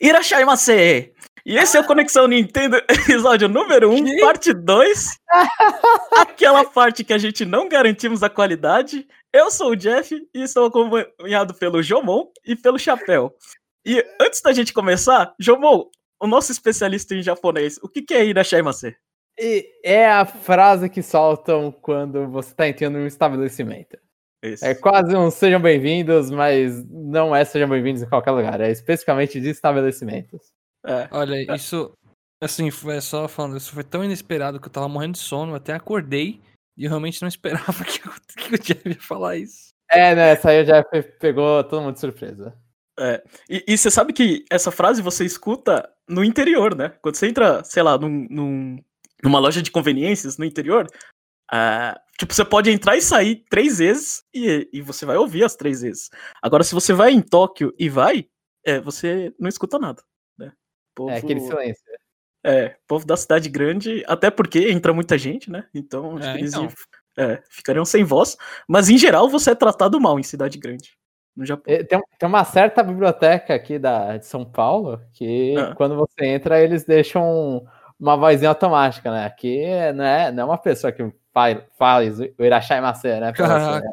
Irashai E esse é o Conexão Nintendo, episódio número 1, um, parte 2. Aquela parte que a gente não garantimos a qualidade. Eu sou o Jeff e estou acompanhado pelo Jomon e pelo Chapéu. E antes da gente começar, Jomon, o nosso especialista em japonês, o que, que é Irashai E é a frase que soltam quando você está entrando em um estabelecimento. Isso. É quase um sejam bem-vindos, mas não é sejam bem-vindos em qualquer lugar, é especificamente de estabelecimentos. É. Olha, é. isso, assim, foi só falando, isso foi tão inesperado que eu tava morrendo de sono, até acordei e eu realmente não esperava que, que o Jeff ia falar isso. É, né, essa aí o Jeff pegou todo mundo de surpresa. É. E, e, você sabe que essa frase você escuta no interior, né? Quando você entra, sei lá, num, num, numa loja de conveniências no interior, Uh, tipo, você pode entrar e sair três vezes e, e você vai ouvir as três vezes. Agora, se você vai em Tóquio e vai, é, você não escuta nada. Né? Povo, é aquele silêncio. É, povo da cidade grande, até porque entra muita gente, né? Então, acho é, que eles então. é, ficariam sem voz. Mas, em geral, você é tratado mal em cidade grande. No Japão. É, tem, tem uma certa biblioteca aqui da, de São Paulo que, ah. quando você entra, eles deixam uma vozinha automática, né? Aqui não é, não é uma pessoa que faz o Irachai Macê, né? Caraca.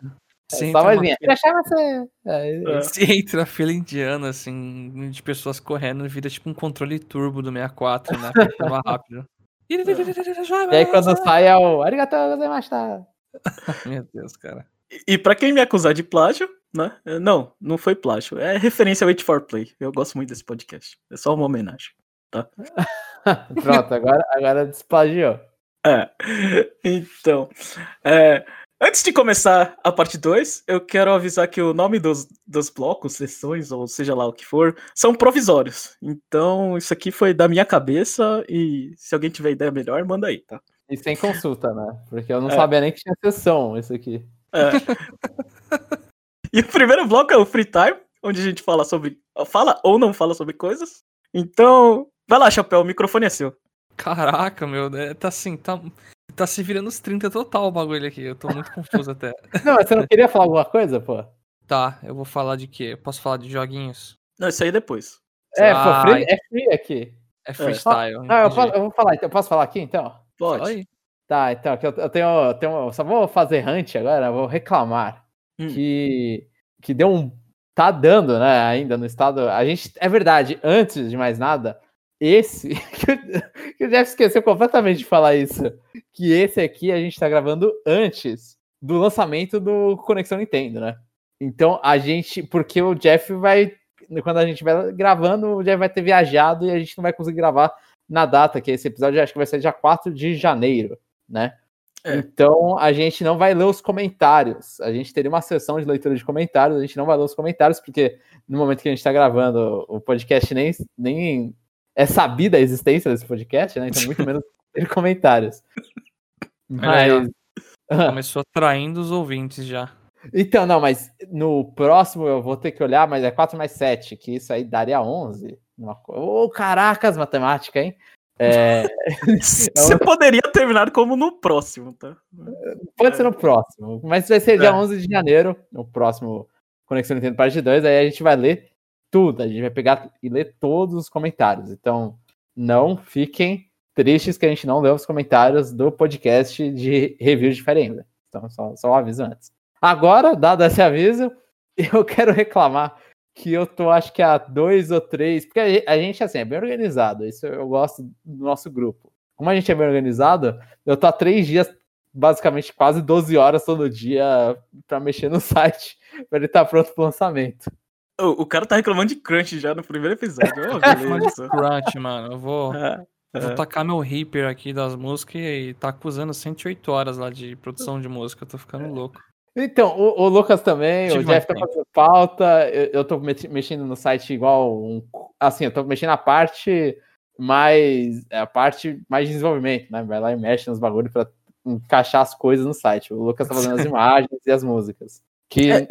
Você, né? Só vozinha. Irachai Macê. É, Você entra a fila indiana, assim, de pessoas correndo, vira tipo um controle turbo do 64, né? Mais rápido. E aí quando sai é o Arigatou gozaimashita. Meu Deus, cara. E, e pra quem me acusar de plágio, né? Não, não foi plágio. É referência ao Wait for Play. Eu gosto muito desse podcast. É só uma homenagem, tá? Pronto, agora, agora desplagiou. É. Então, é, antes de começar a parte 2, eu quero avisar que o nome dos, dos blocos, sessões, ou seja lá o que for, são provisórios. Então, isso aqui foi da minha cabeça e se alguém tiver ideia melhor, manda aí, tá? E sem consulta, né? Porque eu não é. sabia nem que tinha sessão isso aqui. É. e o primeiro bloco é o Free Time, onde a gente fala sobre. Fala ou não fala sobre coisas. Então, vai lá, Chapéu, o microfone é seu. Caraca, meu, é, tá assim, tá, tá se virando os 30 total o bagulho aqui. Eu tô muito confuso até. Não, mas você não queria falar alguma coisa, pô? Tá, eu vou falar de quê? Eu posso falar de joguinhos? Não, isso aí é depois. É, ah, pô, free, é free aqui. É freestyle. Ah, eu, posso, eu, vou falar, então, eu posso falar aqui então? Pode. Tá, então, eu, eu tenho, eu tenho. Só vou fazer hunt agora, vou reclamar hum. que, que deu um. Tá dando, né, ainda no estado. A gente. É verdade, antes de mais nada, esse, que o Jeff esqueceu completamente de falar isso, que esse aqui a gente tá gravando antes do lançamento do Conexão Nintendo, né? Então a gente, porque o Jeff vai, quando a gente vai gravando, o Jeff vai ter viajado e a gente não vai conseguir gravar na data, que esse episódio acho que vai ser dia 4 de janeiro, né? É. Então a gente não vai ler os comentários. A gente teria uma sessão de leitura de comentários, a gente não vai ler os comentários, porque no momento que a gente está gravando o podcast nem, nem é sabida a existência desse podcast, né? Então, muito menos ter comentários. Mas. Começou traindo os ouvintes já. Então, não, mas no próximo eu vou ter que olhar, mas é 4 mais 7, que isso aí daria 11. Ô, oh, caracas, matemática, hein? É... Você poderia terminar como no próximo, tá? Pode ser no próximo, mas vai ser dia é. 11 de janeiro, no próximo Conexão Nintendo Parte 2, aí a gente vai ler tudo. A gente vai pegar e ler todos os comentários. Então, não fiquem tristes que a gente não leu os comentários do podcast de review de. Então, só, só um aviso antes. Agora, dado esse aviso, eu quero reclamar que eu tô, acho que há dois ou três, porque a gente, assim, é bem organizado, isso eu gosto do nosso grupo. Como a gente é bem organizado, eu tô há três dias, basicamente quase 12 horas todo dia para mexer no site, para ele estar tá pronto pro lançamento. O, o, cara tá reclamando de crunch já no primeiro episódio. Oh, crunch, mano. Eu vou, é, é. vou tacar meu Reaper aqui das músicas e tá acusando 108 horas lá de produção de música. Eu tô ficando louco. Então, o, o Lucas também, Tive o Jeff tá fazendo falta. Eu, eu tô mexendo no site igual um. Assim, eu tô mexendo na parte mais. É, a parte mais de desenvolvimento, né? Vai lá e mexe nos bagulhos pra encaixar as coisas no site. O Lucas tá fazendo as imagens e as músicas. Que. É,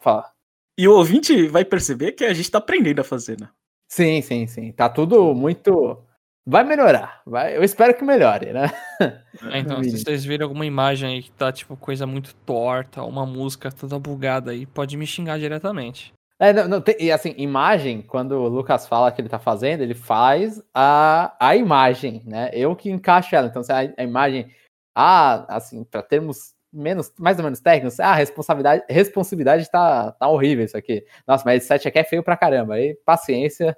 Fala. E o ouvinte vai perceber que a gente tá aprendendo a fazer, né? Sim, sim, sim. Tá tudo muito. Vai melhorar. Vai... Eu espero que melhore, né? É, então, se vocês virem alguma imagem aí que tá, tipo, coisa muito torta, uma música toda bugada aí, pode me xingar diretamente. É, não, não, tem, e assim, imagem, quando o Lucas fala que ele tá fazendo, ele faz a, a imagem, né? Eu que encaixo ela. Então, se a, a imagem, ah, assim, para termos menos, mais ou menos técnicos, ah, responsabilidade, responsabilidade tá, tá horrível isso aqui. Nossa, mas esse site aqui é feio pra caramba. Aí, paciência.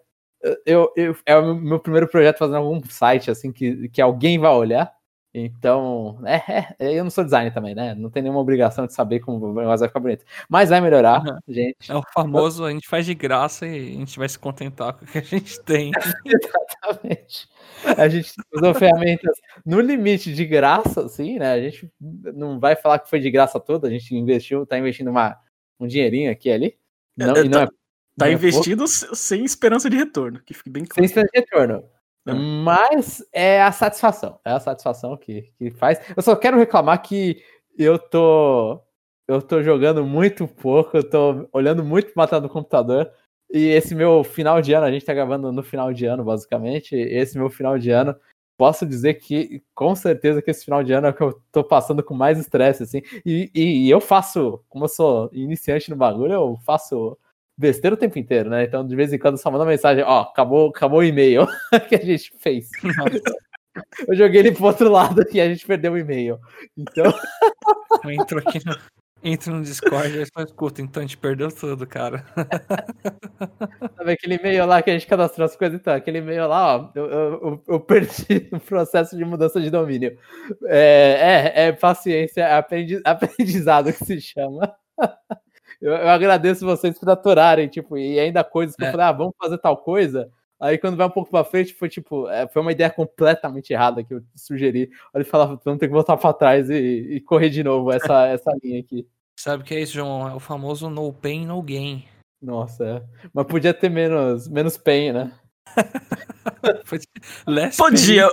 Eu, eu, é o meu primeiro projeto fazendo algum site, assim, que, que alguém vai olhar. Então, é, é, eu não sou designer também, né? Não tem nenhuma obrigação de saber como o negócio vai ficar bonito. Mas vai melhorar, uhum. gente. É o famoso, a gente faz de graça e a gente vai se contentar com o que a gente tem. Exatamente. A gente usou ferramentas no limite de graça, assim, né? A gente não vai falar que foi de graça toda, a gente investiu, tá investindo uma, um dinheirinho aqui ali. Não, é, não tá, é, tá é investido sem esperança de retorno, que fique bem claro. Sem esperança de retorno. É. Mas é a satisfação. É a satisfação que, que faz. Eu só quero reclamar que eu tô. Eu tô jogando muito pouco, eu tô olhando muito matar no computador. E esse meu final de ano, a gente tá gravando no final de ano, basicamente. Esse meu final de ano, posso dizer que com certeza que esse final de ano é o que eu tô passando com mais estresse, assim. E, e, e eu faço, como eu sou iniciante no bagulho, eu faço besteira o tempo inteiro, né? Então, de vez em quando, só manda mensagem, ó, acabou, acabou o e-mail que a gente fez. Eu joguei ele pro outro lado e a gente perdeu o e-mail. Então. Eu entro aqui no, entro no Discord e só escuta, então a gente perdeu tudo, cara. Sabe aquele e-mail lá que a gente cadastrou as coisas? Então, aquele e-mail lá, ó, eu, eu, eu perdi no processo de mudança de domínio. É, é, é paciência, é aprendizado que se chama. Eu, eu, agradeço vocês por aturarem, tipo, e ainda coisas que é. eu falei, ah, vamos fazer tal coisa. Aí quando vai um pouco pra frente, foi tipo, é, foi uma ideia completamente errada que eu sugeri. Aí ele falava, vamos ter que voltar pra trás e, e correr de novo essa, essa linha aqui. Sabe o que é isso, João? É o famoso no pain, no gain. Nossa, é. Mas podia ter menos, menos pain, né? Podia,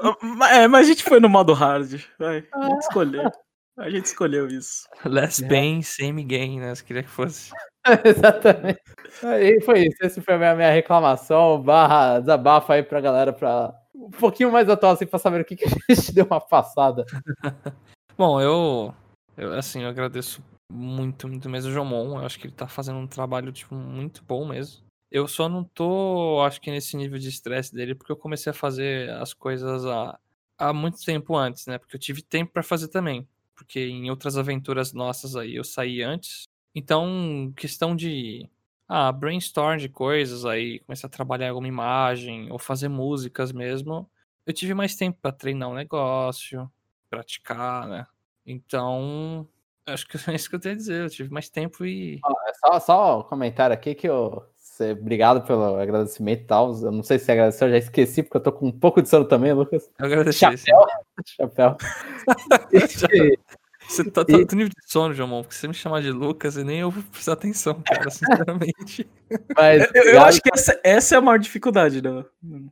é, mas a gente foi no modo hard. Vai, a gente escolheu. A gente escolheu isso. Less pain, same gain, né? Você queria que fosse. Exatamente. Aí foi isso. Esse foi a minha, minha reclamação, barra desabafo aí pra galera, pra um pouquinho mais atual, assim, pra saber o que, que a gente deu uma passada. Bom, eu, eu, assim, eu agradeço muito, muito mesmo o Jomon. Eu acho que ele tá fazendo um trabalho, tipo, muito bom mesmo. Eu só não tô, acho que nesse nível de estresse dele, porque eu comecei a fazer as coisas há, há muito tempo antes, né? Porque eu tive tempo para fazer também porque em outras aventuras nossas aí eu saí antes. Então, questão de ah, brainstorm de coisas aí, começar a trabalhar alguma imagem ou fazer músicas mesmo. Eu tive mais tempo para treinar o um negócio, praticar, né? Então, acho que é isso que eu tenho a dizer. Eu tive mais tempo e. Ah, só, só um comentário aqui que eu. Obrigado pelo agradecimento e tal. Eu não sei se agradeceu, eu já esqueci, porque eu tô com um pouco de sono também, Lucas. Eu agradeci. Chapéu. Chapéu. Você tá tanto nível de sono, João, porque você me chamar de Lucas e nem eu vou prestar atenção, cara, sinceramente. Mas, eu, eu acho que essa, essa, é a maior dificuldade, não?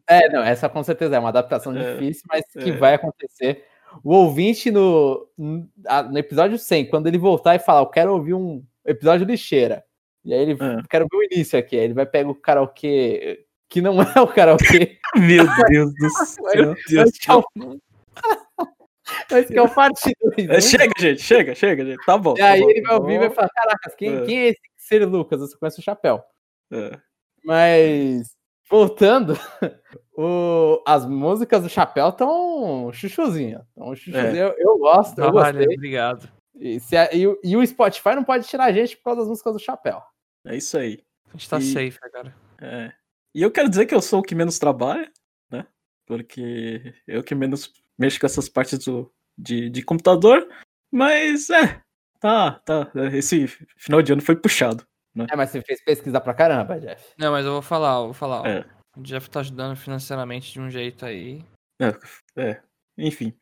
É, não, essa com certeza é uma adaptação é, difícil, mas que é. vai acontecer. O ouvinte no, no episódio 100, quando ele voltar e falar, eu quero ouvir um episódio lixeira, e aí ele, é. quero ver o início aqui, aí ele vai pegar o karaokê que não é o karaokê. Meu Deus do céu. Meu Deus do Mas que é o parte 2. Né? Chega, gente, chega, chega, gente. Tá bom. E tá aí bom, ele vai ouvir e vai falar: Caraca, quem é. quem é esse ser Lucas? Você conhece o chapéu. É. Mas, voltando, o, as músicas do chapéu estão chuchuzinha. Tão chuchuzinha. É. Eu, eu, gosto, eu gostei. obrigado. E, se e, e, o Spotify não pode tirar a gente por causa das músicas do chapéu. É isso aí. A gente tá e, safe agora. É. E eu quero dizer que eu sou o que menos trabalha, né? Porque eu que menos mexo com essas partes do, de, de computador, mas é, tá, tá. Esse final de ano foi puxado. Né? É, mas você fez pesquisa pra caramba, Jeff. Não, mas eu vou falar, eu vou falar. É. O Jeff tá ajudando financeiramente de um jeito aí. É, é enfim.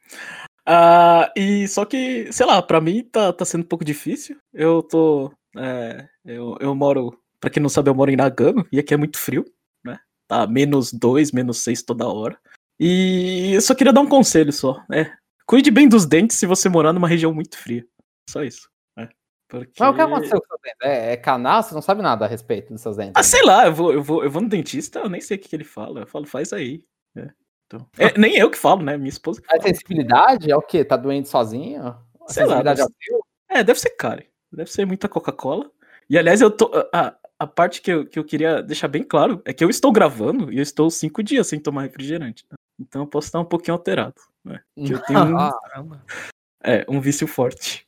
Uh, e só que, sei lá, pra mim tá, tá sendo um pouco difícil. Eu tô. É, eu, eu moro. Pra quem não sabe, eu moro em Nagano e aqui é muito frio, né? Tá menos 2, menos 6 toda hora. E eu só queria dar um conselho só, né? Cuide bem dos dentes se você morar numa região muito fria. Só isso. Né? Porque... Mas o que aconteceu com seus dentes? É, é canal? Você não sabe nada a respeito dos seus dentes? Ah, sei lá, eu vou, eu vou, eu vou no dentista, eu nem sei o que, que ele fala. Eu falo, faz aí. É, então... é, nem eu que falo, né? Minha esposa. A sensibilidade é o quê? Tá doente sozinho? A sei lá. Deve... É, deve ser cara. Deve ser muita Coca-Cola. E aliás, eu tô. Ah, a parte que eu, que eu queria deixar bem claro é que eu estou gravando e eu estou cinco dias sem tomar refrigerante. Né? Então eu posso estar um pouquinho alterado. Né? Que eu tenho um, é, um vício forte.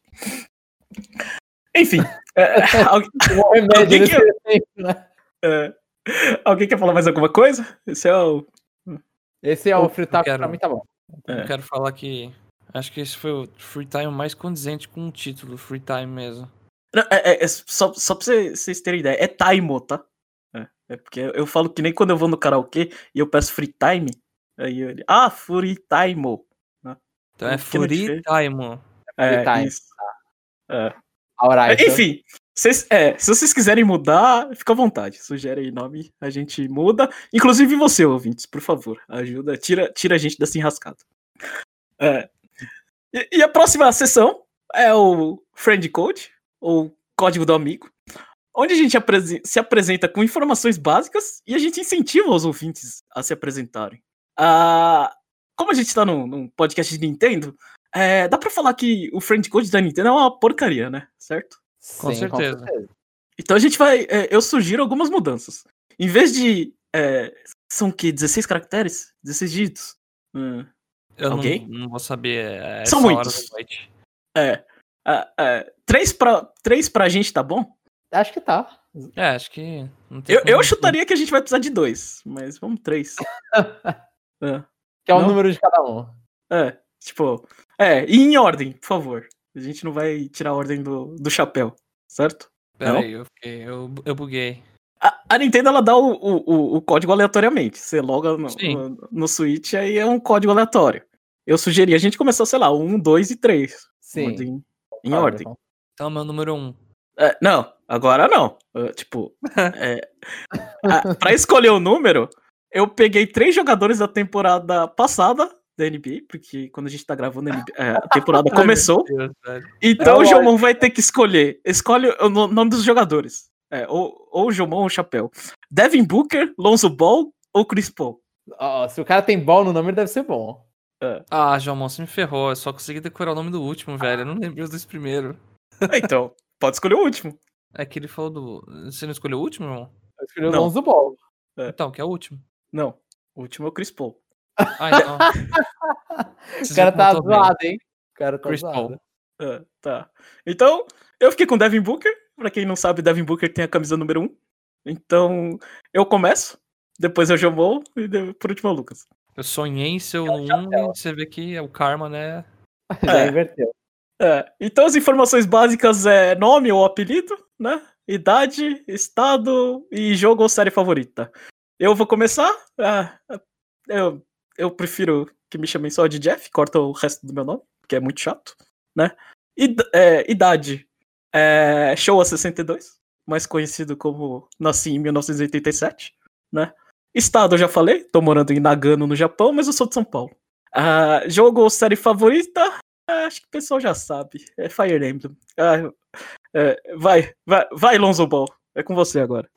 Enfim. É, alguém, alguém, quer, né? é, alguém quer falar mais alguma coisa? Esse é o. Esse é o free time pra mim, tá bom. É. Eu quero falar que acho que esse foi o free time mais condizente com o título, free time mesmo. Não, é, é, é, só, só pra vocês terem ideia, é time, tá? É, é, porque eu falo que nem quando eu vou no karaokê e eu peço free time, aí eu, ah, free time. Né? Então é free time. É, time. isso. É. Alright, Enfim, vocês, é, se vocês quiserem mudar, fica à vontade. Sugere aí nome, a gente muda. Inclusive você, ouvintes, por favor, ajuda, tira, tira a gente dessa enrascada. É. E, e, a próxima sessão é o Friend Code, ou Código do Amigo, onde a gente se apresenta com informações básicas e a gente incentiva os ouvintes a se apresentarem. Ah, como a gente tá num, num podcast de Nintendo, é, dá pra falar que o Friend Code da Nintendo é uma porcaria, né? Certo? Com, Sim, certeza. com certeza. Então a gente vai. É, eu sugiro algumas mudanças. Em vez de. É, são que 16 caracteres? 16 dígitos? Hum. Eu okay? não, não, vou saber. É, são muitos. É. Uh, uh, três, pra, três pra gente tá bom? Acho que tá. É, acho que. eu eu chutaria que a gente vai precisar de dois, mas vamos três. é. Que é o não? número de cada um. É, tipo. É, e em ordem, por favor. A gente não vai tirar a ordem do, do chapéu, certo? Peraí, eu, eu, eu buguei. A, a, Nintendo ela dá o, o, o código aleatoriamente. Você loga no, no, no, Switch aí é um código aleatório. Eu sugeri a gente começar, sei lá, um, dois e três. Sim. Ordem, em ah, ordem. Então, meu número um. É, não, agora não. Uh, tipo, é, a, pra escolher o número, eu peguei três jogadores da temporada passada da NBA, porque quando a gente tá gravando, a, NBA, é, a temporada começou. Deus, então é o Jomon vai ter que escolher. Escolhe o nome dos jogadores. É, ou, ou o Jomon ou o Chapéu. Devin Booker, Lonzo Ball ou Chris Paul. Oh, se o cara tem ball no nome, deve ser bom. É. Ah, Jomon, você me ferrou. Eu só consegui decorar o nome do último, velho. Eu não lembro os dois primeiros. É, então, pode escolher o último. É que ele falou do. Você não escolheu o último, irmão? Eu escolhi o Lonzo Ball. É. Então, que é o último. Não, o último é o Chris Paul. Ah, então. o cara tá zoado, hein? O cara tá Chris zoado. É, tá. Então, eu fiquei com Devin Booker. Pra quem não sabe, Devin Booker tem a camisa número 1. Então, eu começo. Depois eu Jomou e por último é o Lucas. Eu sonhei em ser o 1 e você vê que é o karma, né? Já é. inverteu. É. Então as informações básicas é nome ou apelido, né? Idade, estado e jogo ou série favorita. Eu vou começar. É, eu eu prefiro que me chamem só de Jeff, corta o resto do meu nome, que é muito chato, né? Id é, idade, é, Showa 62, mais conhecido como nasci em 1987, né? Estado, eu já falei, tô morando em Nagano, no Japão, mas eu sou de São Paulo. Uh, jogo ou série favorita? Uh, acho que o pessoal já sabe. É Fire Emblem. Uh, vai, vai, vai, Lonzo Ball. É com você agora.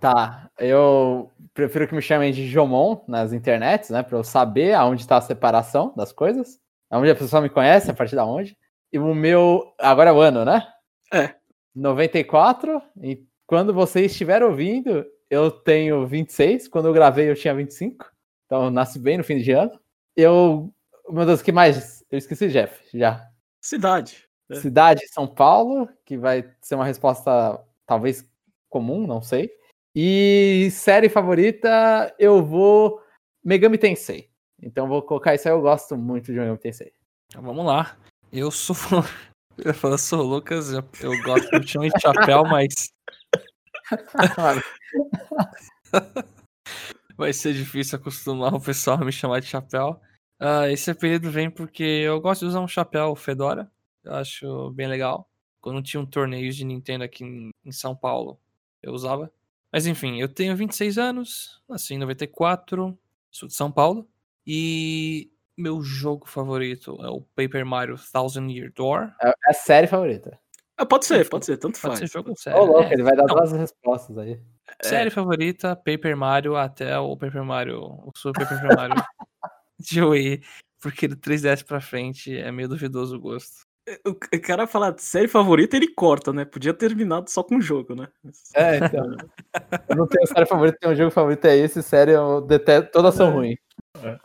Tá, eu prefiro que me chamem de Jomon nas internets, né? Pra eu saber aonde tá a separação das coisas. Aonde a pessoa me conhece, a partir da onde. E o meu. Agora é o ano, né? É. 94. E quando você estiver ouvindo, eu tenho 26. Quando eu gravei, eu tinha 25. Então eu nasci bem no fim de ano. Eu. Meu Deus, o que mais? Eu esqueci, Jeff, já. Cidade. É. Cidade, São Paulo, que vai ser uma resposta talvez comum, não sei. E série favorita, eu vou Megami Tensei. Então vou colocar isso aí, eu gosto muito de Megami Tensei. Então, vamos lá. Eu sou. Eu sou Lucas, eu, eu gosto de chão de chapéu, mas. Vai ser difícil acostumar o pessoal a me chamar de chapéu. Uh, esse apelido vem porque eu gosto de usar um chapéu Fedora. Eu acho bem legal. Quando tinha um torneio de Nintendo aqui em, em São Paulo, eu usava. Mas enfim, eu tenho 26 anos, nasci em 94, sou de São Paulo. E meu jogo favorito é o Paper Mario Thousand Year Door. É, é a série favorita. Ah, pode ser, pode ser, tanto pode faz. Ser jogo sério. Oh, louco, é. ele vai dar duas respostas aí. Série é. favorita, Paper Mario até o Paper Mario, o Super Paper Mario de Wii, porque do 3DS pra frente é meio duvidoso o gosto. O cara fala série favorita, ele corta, né? Podia ter terminado só com o jogo, né? É, então. eu não tenho série favorita, tenho um jogo favorito, é esse, série eu detesto, todas são é. ruins. É.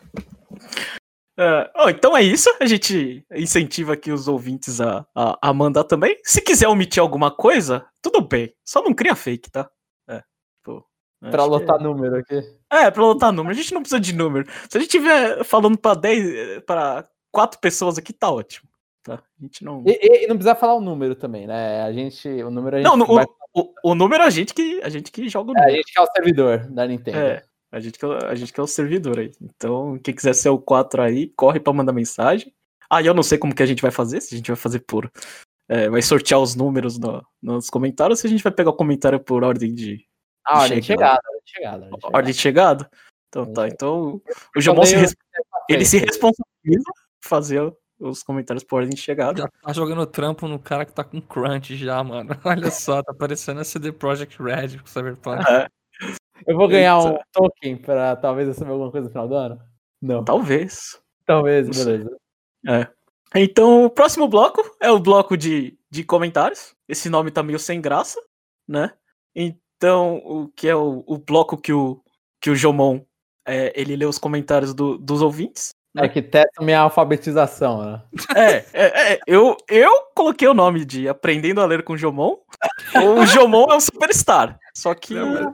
Uh, oh, então é isso. A gente incentiva aqui os ouvintes a, a, a, mandar também. Se quiser omitir alguma coisa, tudo bem. Só não cria fake, tá? É, pô, pra lotar que... número aqui. É, pra lotar número. A gente não precisa de número. Se a gente tiver falando pra 10, para quatro pessoas aqui, tá ótimo. Tá? A gente não. E, e, não precisa falar o número também, né? A gente. O número a gente. Não, vai... o, o, o, número é a gente que, a gente que joga o número. É, a gente que é o servidor da Nintendo. É. A gente, que, é a gente que é o servidor aí. Então, quem quiser ser o 4 aí, corre para mandar mensagem. Ah, eu não sei como que a gente vai fazer, se a gente vai fazer por. É, vai sortear os números no, nos comentários, se a gente vai pegar o comentário por ordem de. Ah, ordem de chegada, ordem de chegada. Ordem de chegada? Então tá, então. O Jomon se, res... ele se responsabiliza fazer os comentários por ordem de chegada. Já tá jogando trampo no cara que tá com crunch já, mano. Olha só, tá parecendo a CD Projekt Red com Cyberpunk. É. Eu vou ganhar Eita. um token pra talvez receber alguma coisa no final do ano? Não. Talvez. Talvez, beleza. É. Então, o próximo bloco é o bloco de, de comentários. Esse nome tá meio sem graça, né? Então, o que é o, o bloco que o, que o Jomon é, ele lê os comentários do, dos ouvintes. Né? É que testa minha alfabetização, né? É, é, é, eu, eu coloquei o nome de Aprendendo a Ler com o Jomon. O Jomon é um superstar. Só que Não,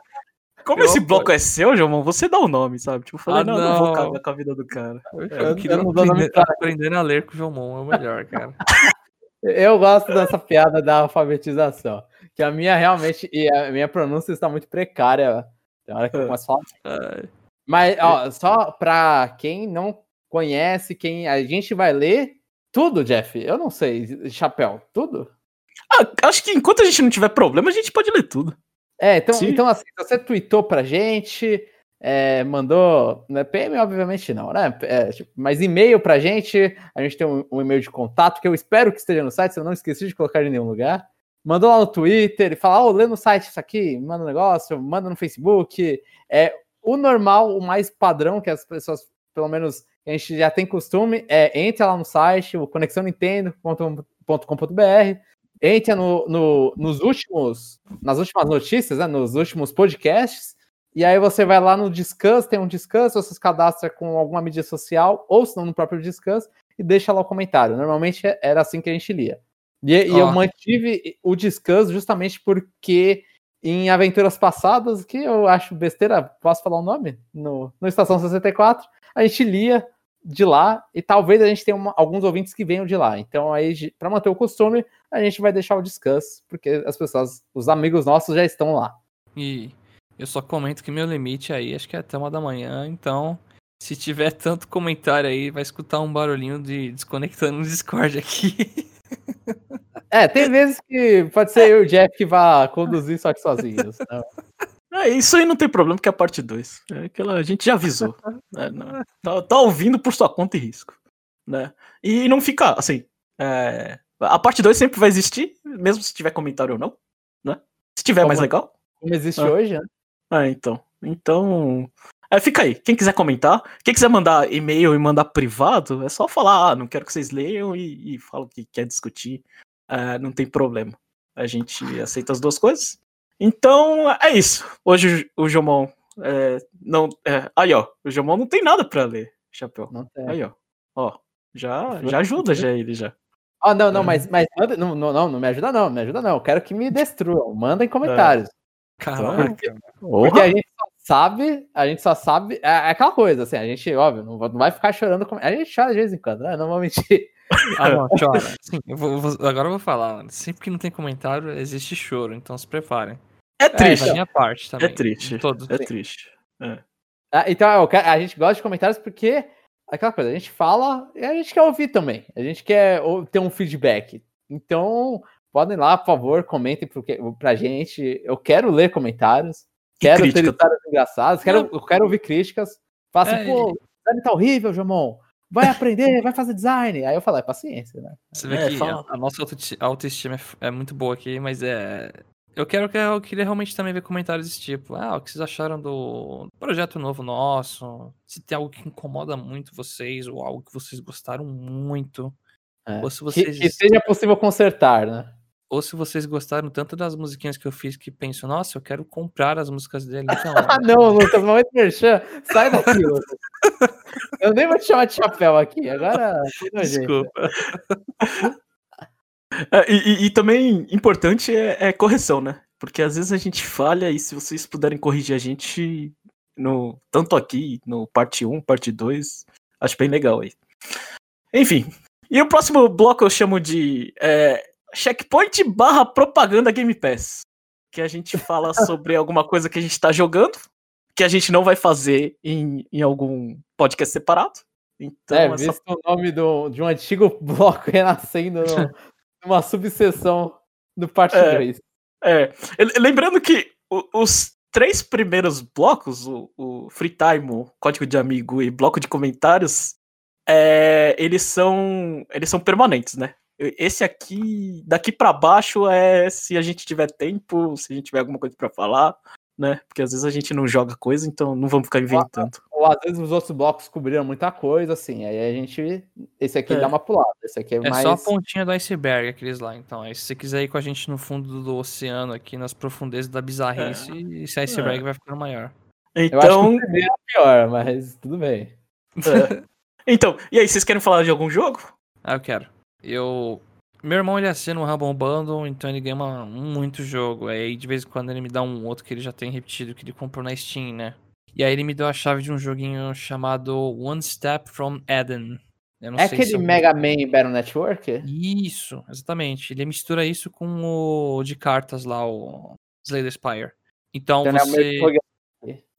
como eu esse bloco é seu, João, você dá o nome, sabe? Tipo, eu falei, ah, não, não, não vou cagar com a vida do cara. Eu, eu, eu queria não aprender, aprender a ler com o João, é o melhor, cara. eu gosto dessa piada da alfabetização. Que a minha realmente, e a minha pronúncia está muito precária. Tem hora que eu começo a falar. Mas, ó, só pra quem não conhece, quem a gente vai ler tudo, Jeff. Eu não sei, chapéu, tudo? Ah, acho que enquanto a gente não tiver problema, a gente pode ler tudo. É, então, então assim, você tweetou pra gente, é, mandou. Né, PM, obviamente não, né? É, tipo, mas e-mail pra gente. A gente tem um, um, e-mail de contato que eu espero que esteja no site, se eu não esqueci de colocar em nenhum lugar. Mandou lá no Twitter e fala: oh, lê no site isso aqui, manda um negócio, manda no Facebook. É o normal, o mais padrão que as pessoas, pelo menos, a gente já tem costume, é entre lá no site, o conexãonintendo.com.br entra no, no, nos últimos, nas últimas notícias, né, nos últimos podcasts, e aí você vai lá no Discuss, tem um Discuss, você se cadastra com alguma mídia social, ou se não no próprio Discuss, e deixa lá o comentário. Normalmente era assim que a gente lia. E, oh. e eu mantive o Discuss justamente porque em aventuras passadas, que eu acho besteira, posso falar o nome? No, no Estação 64, a gente lia de lá e talvez a gente tenha uma, alguns ouvintes que venham de lá. Então aí, para manter o costume, a gente vai deixar o descanso, porque as pessoas, os amigos nossos já estão lá. E eu só comento que meu limite aí acho que é até uma da manhã, então se tiver tanto comentário aí, vai escutar um barulhinho de desconectando no Discord aqui. É, tem vezes que pode ser eu e o Jeff que vá conduzir só que sozinhos. Então. É, isso aí não tem problema, porque é a parte 2. É aquela, a gente já avisou. né? tá, tá, ouvindo por sua conta e risco. Né? E não fica assim. É, a parte 2 sempre vai existir, mesmo se tiver comentário ou não. Né? Se tiver Como, mais legal. Como existe ah. hoje, né? Ah, então. Então. É, fica aí. Quem quiser comentar, quem quiser mandar e-mail e mandar privado, é só falar, ah, não quero que vocês leiam e, e fala que quer discutir. É, não tem problema. A gente aceita as duas coisas. Então, é isso. Hoje o Jomon é, não. É, aí, ó. O Jomon não tem nada pra ler, chapéu. Não tem. Aí, ó. Ó. Já, já ajuda já ele já. Ah, oh, não, não, é. mas, mas manda, não, não, não, não me ajuda não, me ajuda não. Eu quero que me destruam. Manda em comentários. Caramba. Porque, porque, a gente só sabe, a gente só sabe. É, é aquela coisa, assim, a gente, óbvio, não, vai ficar chorando. A gente chora de vez em quando, né? Não vou mentir. Ah, não, chora. Sim, eu vou, eu vou, agora eu vou falar, mano. Sempre que não tem comentário, existe choro, então se preparem. É triste. É, da minha parte também. É triste. Todos. É triste. É. Ah, então, a gente gosta de comentários porque aquela coisa, a gente fala e a gente quer ouvir também. A gente quer ter um feedback. Então, podem lá, por favor, comentem porque, pra gente. Eu quero ler comentários. quero ter histórias engraçadas. Quero, eu quero ouvir críticas. Faça, é, pô, o design tá horrível, Jamon. Vai aprender, vai fazer design. Aí eu falo, é paciência, né? Você vê é, que a, a, nossa autoestima é, é muito boa aqui, mas é eu quero que eu queria realmente também ver comentários desse tipo. Ah, o que vocês acharam do projeto novo nosso? Se tem algo que incomoda muito vocês ou algo que vocês gostaram muito. É. Ou se vocês... que, que seja possível consertar, né? Ou se vocês gostaram tanto das musiquinhas que eu fiz que pensam, nossa, eu quero comprar as músicas dele. Então, ah, não, Lucas, não é merchan. Sai daqui, Lucas. Eu nem vou te chamar de chapéu aqui. Agora. Desculpa. É, e, e, também importante é, é, correção, né? Porque às vezes a gente falha e se vocês puderem corrigir a gente no tanto aqui, no parte 1, parte 2, acho bem legal aí. Enfim. E o próximo bloco eu chamo de é, checkpoint barra propaganda Game Pass. Que a gente fala sobre alguma coisa que a gente tá jogando, que a gente não vai fazer em, em algum podcast separado. Então, é, essa... visto o nome do, de um antigo bloco renascendo numa subseção do parte é, 3. É. Lembrando que os três primeiros blocos, o, o Free Time, o Código de Amigo e bloco de comentários, é, eles são eles são permanentes, né? Esse aqui, daqui para baixo, é se a gente tiver tempo, se a gente tiver alguma coisa para falar, né? Porque às vezes a gente não joga coisa, então não vamos ficar inventando. Ou, ou às vezes os outros blocos cobriram muita coisa, assim. Aí a gente. Esse aqui é. dá uma pulada. Esse aqui é, é mais. só a pontinha do iceberg, aqueles lá. Então, aí se você quiser ir com a gente no fundo do oceano, aqui nas profundezas da bizarrice, é. esse iceberg é. vai ficando maior. Então. Eu acho que é pior, mas tudo bem. É. então, e aí, vocês querem falar de algum jogo? Ah, eu quero. Eu. Meu irmão ele assina o Rumble Bundle, então ele ganha uma, muito jogo. Aí de vez em quando ele me dá um outro que ele já tem repetido, que ele comprou na Steam, né? E aí ele me deu a chave de um joguinho chamado One Step from Eden. é aquele Mega Man Battle Network? Isso, exatamente. Ele mistura isso com o de cartas lá, o Slay Spire. Então, então você.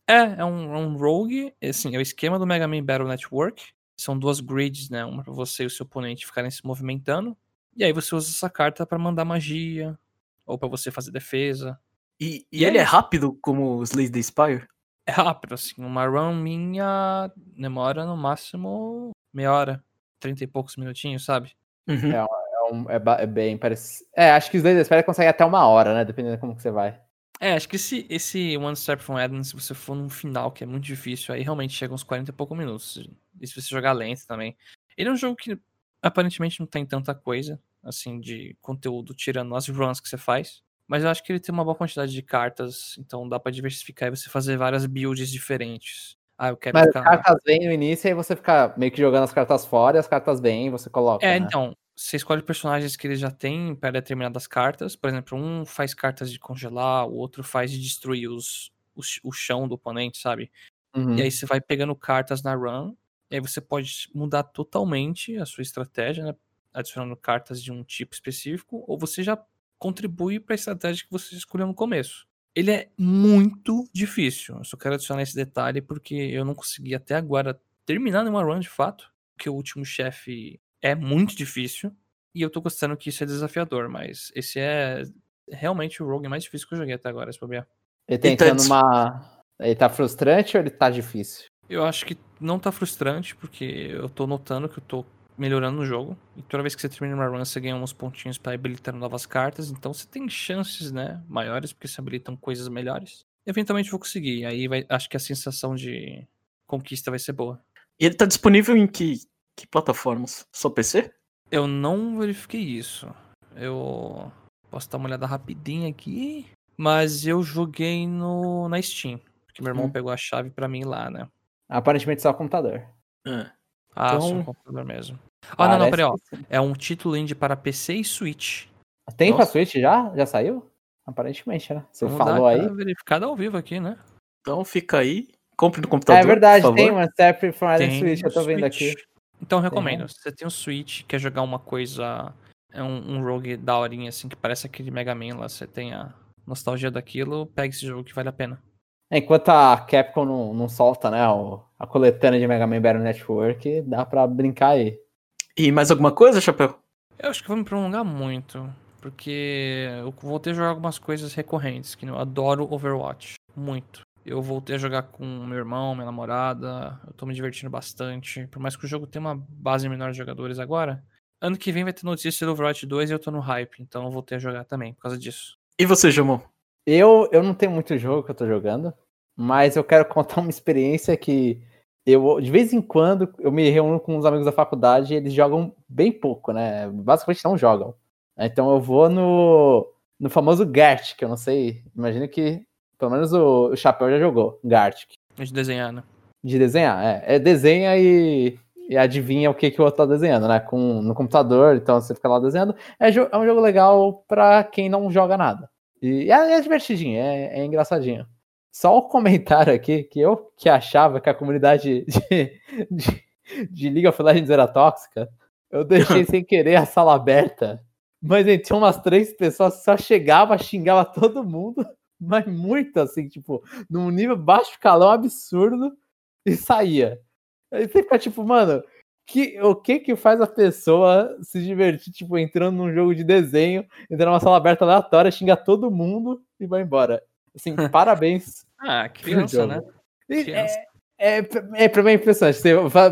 É, é um, é um rogue, assim, é o esquema do Mega Man Battle Network. São duas grids, né? Uma para você e o seu oponente ficarem se movimentando. E aí você usa essa carta para mandar magia, ou para você fazer defesa. E, e, e ele é, é rápido como o Slay the Spire? É rápido, assim. Uma run minha demora no máximo meia hora, trinta e poucos minutinhos, sabe? Uhum. É, é, um, é, é, bem parecido. É, acho que os Slay the Spire consegue até uma hora, né? Dependendo de como que você vai. É, acho que esse, esse One Step from Eden, se você for num final que é muito difícil, aí realmente chega uns 40 e poucos minutos. E se você jogar lento também. Ele é um jogo que aparentemente não tem tanta coisa, assim, de conteúdo, tirando as runs que você faz. Mas eu acho que ele tem uma boa quantidade de cartas, então dá para diversificar e você fazer várias builds diferentes. Ah, eu quero Mas ficar... as cartas vêm no início e aí você fica meio que jogando as cartas fora e as cartas vêm e você coloca. É, né? então, você escolhe personagens que ele já tem para determinadas cartas. Por exemplo, um faz cartas de congelar, o outro faz de destruir os, o, o chão do oponente, sabe? Uhum. E aí você vai pegando cartas na run. E aí você pode mudar totalmente a sua estratégia, né? Adicionando cartas de um tipo específico. Ou você já contribui para a estratégia que você escolheu no começo. Ele é muito difícil. Eu só quero adicionar esse detalhe porque eu não consegui até agora terminar uma run de fato. Porque o último chefe é muito difícil. E eu tô gostando que isso é desafiador, mas esse é realmente o rogue mais difícil que eu joguei até agora, se bobear. Ele tá entrando numa. Ele tá frustrante ou ele tá difícil? Eu acho que não tá frustrante, porque eu tô notando que eu tô melhorando no jogo. E toda vez que você termina uma run, você ganha uns pontinhos para habilitar novas cartas. Então você tem chances, né, maiores, porque se habilitam coisas melhores. Eventualmente vou conseguir. Aí vai, acho que a sensação de conquista vai ser boa. E ele tá disponível em que que plataformas? Só PC? Eu não verifiquei isso. Eu posso dar uma olhada rapidinho aqui. Mas eu joguei no na Steam. Porque meu irmão hum. pegou a chave para mim lá, né? Aparentemente só computador. É. Ah, então... só computador mesmo. Ah, não, não, peraí, ó. É um título indie para PC e Switch. Tem Nossa. pra Switch já? Já saiu? Aparentemente, né? Você Vamos falou aí. verificado ao vivo aqui, né? Então fica aí. Compre no computador. É verdade, tem uma Step from Switch, eu tô vendo aqui. Então eu recomendo. Se você tem um Switch, quer jogar uma coisa. É um, um rogue daorinha, assim, que parece aquele Mega Man lá, você tem a nostalgia daquilo, pega esse jogo que vale a pena. É, enquanto a Capcom não, não solta, né, o, a coletânea de Mega Man Battle Network, dá pra brincar aí. E mais alguma coisa, Chapéu? Eu acho que vou me prolongar muito, porque eu vou ter que jogar algumas coisas recorrentes, que eu adoro Overwatch, muito. Eu voltei a jogar com meu irmão, minha namorada. Eu tô me divertindo bastante. Por mais que o jogo tenha uma base menor de jogadores agora. Ano que vem vai ter notícia do Overwatch 2 e eu tô no hype. Então eu voltei a jogar também, por causa disso. E você, Jamon? Eu, eu não tenho muito jogo que eu tô jogando. Mas eu quero contar uma experiência que eu de vez em quando eu me reúno com os amigos da faculdade e eles jogam bem pouco, né? Basicamente não jogam. Então eu vou no, no famoso Gartic, que eu não sei, imagino que pelo menos o, o Chapéu já jogou, Gartic. De desenhar, né? De desenhar, é. é desenha e, e adivinha o que, que o outro tá desenhando, né? Com, no computador, então você fica lá desenhando. É, é um jogo legal pra quem não joga nada. E é, é divertidinho, é, é engraçadinho. Só um comentário aqui, que eu que achava que a comunidade de, de, de League of Legends era tóxica, eu deixei sem querer a sala aberta. Mas gente, tinha umas três pessoas que só chegava, xingava todo mundo, mas muito assim, tipo, num nível baixo calão absurdo e saía. Aí você fica tipo, mano, que, o que que faz a pessoa se divertir, tipo, entrando num jogo de desenho, entrando numa sala aberta aleatória, xinga todo mundo e vai embora. Assim, parabéns. Ah, criança, né? Criança. É, é, é pra mim impressionante.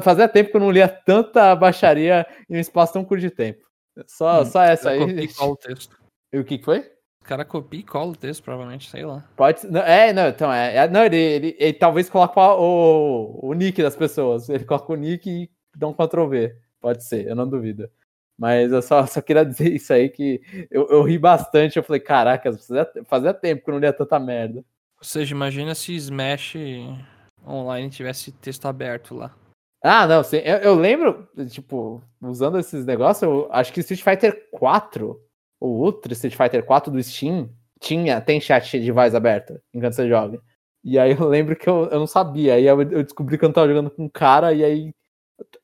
Fazia tempo que eu não lia tanta baixaria em um espaço tão curto de tempo. Só, hum, só essa aí. o texto. E o que, que foi? Cara copia e cola o texto, provavelmente, sei lá. Pode não, É, não, então, é. é não, ele, ele, ele, talvez coloque o, o nick das pessoas. Ele coloca o nick e dá um Ctrl V. Pode ser, eu não duvido. Mas eu só, só queria dizer isso aí que eu, eu ri bastante. Eu falei, caraca, fazia, fazia tempo que eu não lia tanta merda. Ou seja, imagina se Smash online tivesse texto aberto lá. Ah, não, sim. Eu, eu, lembro, tipo, usando esses negócios, eu acho que Street Fighter 4, o Ultra Street Fighter 4 do Steam, tinha, tem chat de voz aberta enquanto você joga. E aí eu lembro que eu, eu não sabia. Aí eu, eu descobri que eu não tava jogando com um cara, e aí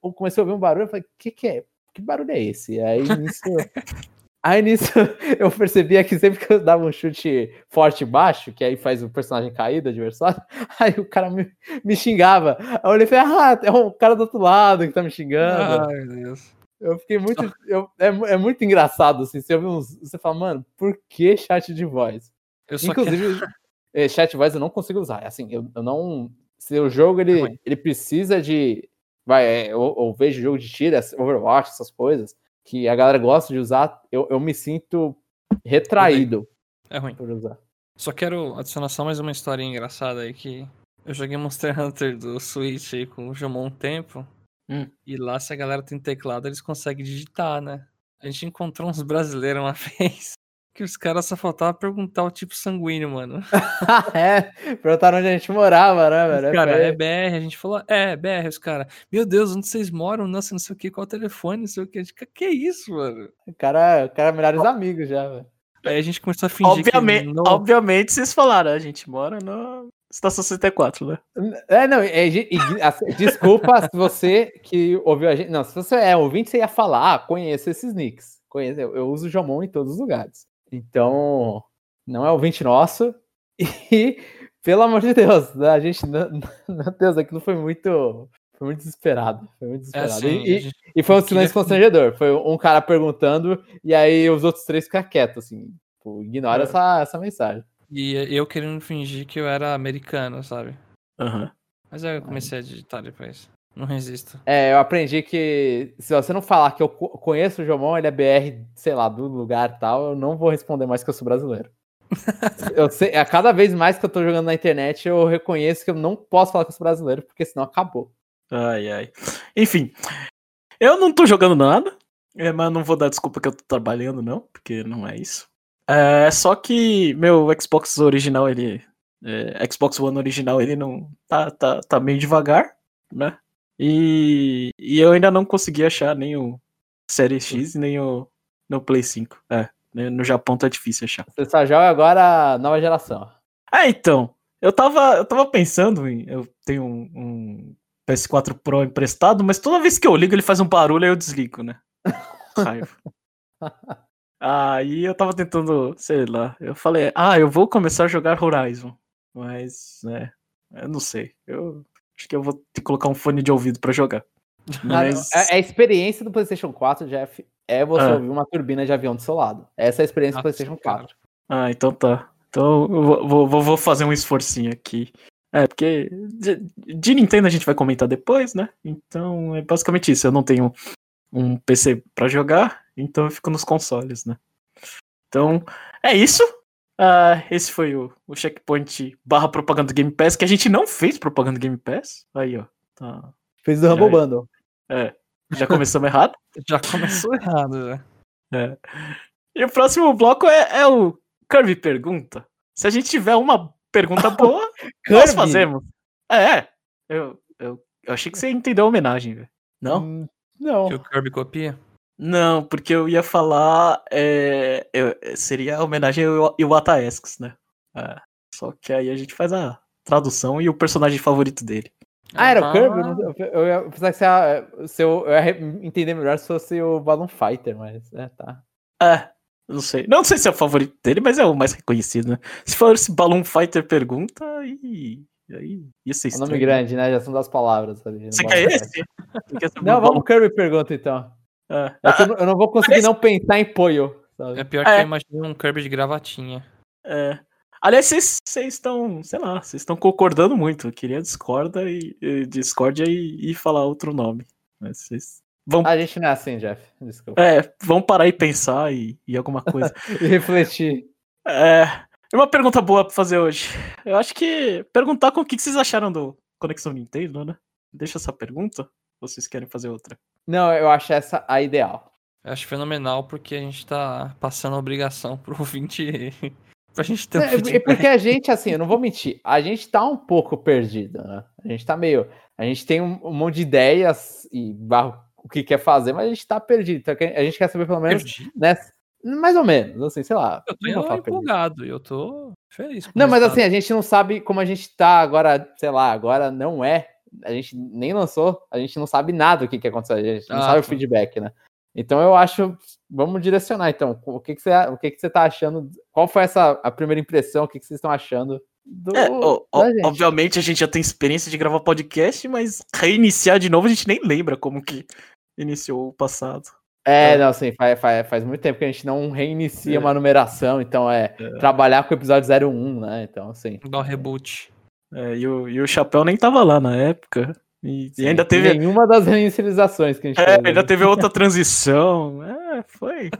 eu comecei a ouvir um barulho, eu falei, o que que é? Que barulho é esse? E aí nisso. Aí nisso eu percebia que sempre que eu dava um chute forte e baixo, que aí faz o personagem cair do adversário, aí o cara me, me xingava. Aí eu olhei e falei, ah, é um cara do outro lado que tá me xingando. Ai, meu Deus. Eu fiquei muito. Eu, é, é muito engraçado, assim. Você, uns, você fala, mano, por que chat de voz? Inclusive, quero... É, chat de voz eu não consigo usar. Assim, eu, eu não. Se o jogo ele, ele precisa de. Vai, é, eu, eu vejo jogo de tiro, Overwatch, essas coisas que a galera gosta de usar, eu, eu me sinto retraído. É ruim. Por usar. Só quero adicionar só mais uma história engraçada aí que eu joguei Monster Hunter do Switch aí com o Jomon um tempo. Hum. E lá, se a galera tem teclado, eles conseguem digitar, né? A gente encontrou uns brasileiros uma vez que os caras só faltavam perguntar o tipo sanguíneo, mano. é, perguntaram onde a gente morava, né, velho? Cara, é BR, a gente falou, é, BR, os caras, meu Deus, onde vocês moram? Nossa, não sei o que, qual o telefone, não sei o que. Que é isso, mano? O cara, o cara é melhores amigos já, velho. Aí a gente começou a fingir obviamente, que... Não... Obviamente vocês falaram, a gente mora no Estação 64, né? É, não, é, desculpa se você que ouviu a gente. Não, se você é ouvinte, você ia falar, ah, conheço esses nicks. Conheço, eu, eu uso o Jomon em todos os lugares. Então, não é ouvinte nosso. E, pelo amor de Deus, né, a gente, meu Deus, aquilo foi muito, foi muito desesperado. Foi muito desesperado. É assim, e, gente... e, foi um silêncio queria... constrangedor. Foi um cara perguntando e aí os outros três ficam quietos, assim. Tipo, ignora é. essa, essa mensagem. E eu querendo fingir que eu era americano, sabe? Uhum. Mas aí eu comecei a digitar depois. Não resisto. É, eu aprendi que se você não falar que eu conheço o Jomon, ele é BR, sei lá, do lugar e tal, eu não vou responder mais que eu sou brasileiro. eu sei, a cada vez mais que eu tô jogando na internet, eu reconheço que eu não posso falar que eu sou brasileiro, porque senão acabou. Ai, ai. Enfim, eu não tô jogando nada, é, mas não vou dar desculpa que eu tô trabalhando, não, porque não é isso. É só que meu Xbox original, ele. É, Xbox One original, ele não. Tá, tá, tá meio devagar, né? E, e eu ainda não consegui achar nem o Série X nem o no Play 5. É, né, no Japão tá difícil achar. Você só joga agora a nova geração. É, então. Eu tava, eu tava pensando em. Eu tenho um, um PS4 Pro emprestado, mas toda vez que eu ligo ele faz um barulho e eu desligo, né? Raiva. Aí eu tava tentando, sei lá. Eu falei, ah, eu vou começar a jogar Horizon. Mas, né. Eu não sei. Eu Acho que eu vou ter que colocar um fone de ouvido para jogar. Mas... A, a, experiência do PlayStation 4, Jeff, é você ah. ouvir uma turbina de avião do seu lado. Essa é a experiência do PlayStation 4. Ah, então tá. Então eu vou, vou, vou fazer um esforcinho aqui. É, porque de, de, Nintendo a gente vai comentar depois, né? Então é basicamente isso. Eu não tenho um PC para jogar, então eu fico nos consoles, né? Então é isso. Uh, esse foi o, o checkpoint barra propaganda Game Pass, que a gente não fez propaganda Game Pass. Aí, ó. Tá. Fez o Rumble Bundle. É. Já começamos errado? Já começou errado, já. É. E o próximo bloco é, é o Kirby Pergunta. Se a gente tiver uma pergunta boa, nós fazemos. É, eu, eu, eu achei que você entendeu a homenagem, velho. Não? Hum, não. Que o Kirby copia? Não, porque eu ia falar. É, eu, seria a homenagem ao Iwata Esks, né? É, só que aí a gente faz a tradução e o personagem favorito dele. Ah, era o Kirby? Eu, eu ia pensar que você se eu, eu ia entender melhor se fosse o Balloon Fighter, mas é, tá. É, não sei. Não sei se é o favorito dele, mas é o mais reconhecido, né? Se for esse Balloon Fighter pergunta, aí. Aí ia ser estranho. O nome grande, né? Já são das palavras ali. Você quer esse? não, vamos Kirby pergunta então. É. É eu, não vou conseguir não pensar em Poio. É pior que é. eu imaginei um Kirby de gravatinha. É. Aliás, vocês estão, sei lá, vocês estão concordando muito. Eu queria discorda e, e discórdia e, e falar outro nome. Mas vocês vão. A gente não é assim, Jeff. Desculpa. É, vão parar e pensar e, e alguma coisa. e refletir. É. Uma pergunta boa pra fazer hoje. Eu acho que perguntar com o que vocês acharam do Conexão Nintendo, né? Deixa essa pergunta. Ou vocês querem fazer outra? Não, eu acho essa a ideal. Eu acho fenomenal porque a gente tá passando a obrigação pro ouvinte pra gente ter um é, Porque a gente, assim, eu não vou mentir, a gente tá um pouco perdido, né? A gente tá meio. A gente tem um, um monte de ideias e o que quer fazer, mas a gente tá perdido. Então a gente quer saber pelo menos nessa, mais ou menos, assim, sei lá. Eu tô empolgado, eu tô feliz. não, mas assim, a gente não sabe como a gente tá agora, sei lá, agora não é. A gente nem lançou, a gente não sabe nada do que, que aconteceu, a gente não ah, sabe tá. o feedback, né? Então eu acho, vamos direcionar então. O que, que você, o que, que você tá achando? Qual foi essa a primeira impressão? O que, que vocês estão achando? Do, é, o, gente? Obviamente a gente já tem experiência de gravar podcast, mas reiniciar de novo a gente nem lembra como que iniciou o passado. É, não, assim, faz, faz, faz muito tempo que a gente não reinicia é. uma numeração, então é, é, trabalhar com o episódio 01, né? Então, assim. Dá um reboot. É, e, o, e o Chapéu nem tava lá na época. E, Sim, e ainda teve. Nenhuma das reinicializações que a gente É, fez, ainda né? teve outra transição. É, foi.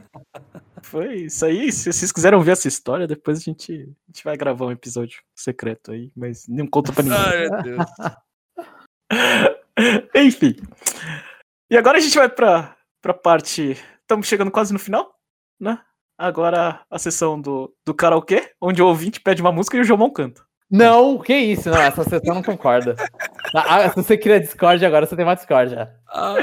Foi isso aí. Se vocês quiserem ver essa história, depois a gente, a gente vai gravar um episódio secreto aí, mas não conta pra ninguém. Ai, meu Deus. Enfim. E agora a gente vai pra, pra parte. Estamos chegando quase no final, né? Agora a sessão do, do karaokê, onde o ouvinte pede uma música e o Jomon canta. Não, que isso, não, essa sessão não concorda. Ah, ah, se você queria Discord agora, você tem uma Discord já. Ah,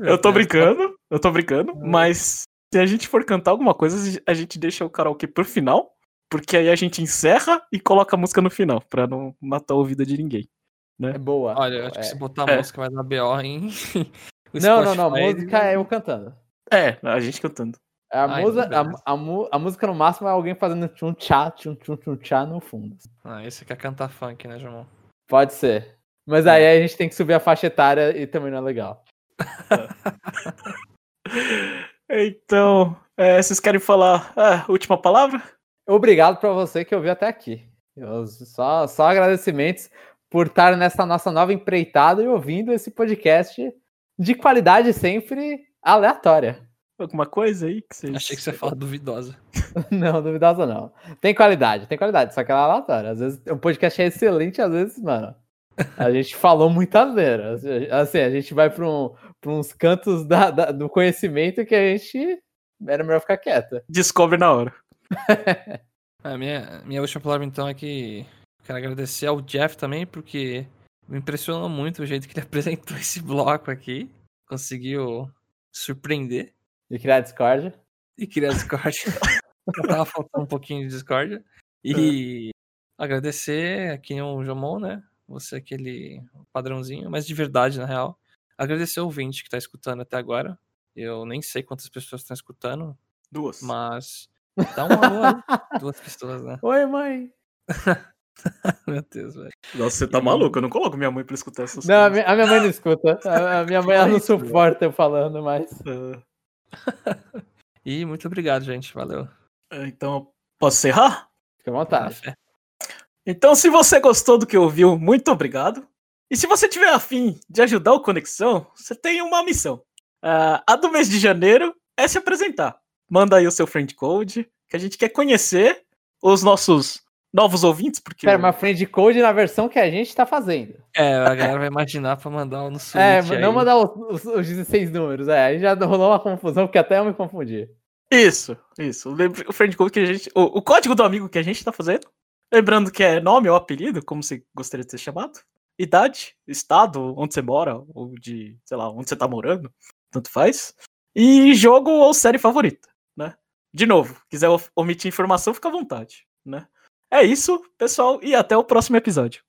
eu tô brincando, eu tô brincando, ah. mas se a gente for cantar alguma coisa, a gente deixa o karaokê por final, porque aí a gente encerra e coloca a música no final, pra não matar a ouvida de ninguém. Né? É boa. Olha, eu acho é. que se botar a é. música vai dar BO, hein? Não, não, não, música é eu cantando. É, a gente cantando. A, Ai, musa, a, a, a, música no máximo é alguém fazendo tchum tchá, tchum tchum tchum tchá no fundo. Ah, esse quer cantar funk, né, João? Pode ser. Mas aí a gente tem que subir a faixa etária e também não é legal. então, é, vocês querem falar a última palavra? Obrigado para você que ouviu até aqui. Eu, só, só agradecimentos por estar nessa nossa nova empreitada e ouvindo esse podcast de qualidade sempre aleatória. Alguma coisa aí que vocês... Achei que você ia falar duvidosa. não, duvidosa não. Tem qualidade, tem qualidade, só que ela é aleatória. Às vezes o podcast é excelente, às vezes, mano, a gente falou muita asneira. Assim, a gente vai para um, uns cantos da, da, do conhecimento que a gente era melhor ficar quieta. Descobre na hora. a minha, minha última palavra, então, é que quero agradecer ao Jeff também, porque me impressionou muito o jeito que ele apresentou esse bloco aqui. Conseguiu surpreender. E criar Discord. E criar Discord. tava faltando um pouquinho de Discord. E é. agradecer aqui o Jomon, né? Você aquele padrãozinho, mas de verdade, na real. Agradecer o ouvinte que tá escutando até agora. Eu nem sei quantas pessoas estão escutando. Duas. Mas. Dá um alô aí. Duas pessoas, né? Oi, mãe. Meu Deus, velho. Nossa, você tá e... maluco? Eu não coloco minha mãe pra escutar essas não, coisas. Não, a minha mãe não escuta. A minha mãe ela não suporta eu falando mais. Uh... e muito obrigado, gente. Valeu. É, então, posso encerrar? Fique à vontade. Então, se você gostou do que ouviu, muito obrigado. E se você tiver afim de ajudar o Conexão, você tem uma missão. Uh, a do mês de janeiro é se apresentar. Manda aí o seu friend code, que a gente quer conhecer os nossos novos ouvintes, porque. Pera, mas friend code na versão que a gente tá fazendo. É, a galera vai imaginar pra mandar no Switch. É, aí. não mandar os, os, os 16 números. É, aí já rolou uma confusão, porque até eu me confundi. Isso, isso. O friend code que a gente. O, o código do amigo que a gente tá fazendo. Lembrando que é nome ou apelido, como você gostaria de ser chamado. Idade, estado, onde você mora, ou de, sei lá, onde você tá morando. Tanto faz. E jogo ou série favorita, né? De novo, quiser omitir informação, fica à vontade, né? É isso, pessoal, e até o próximo episódio.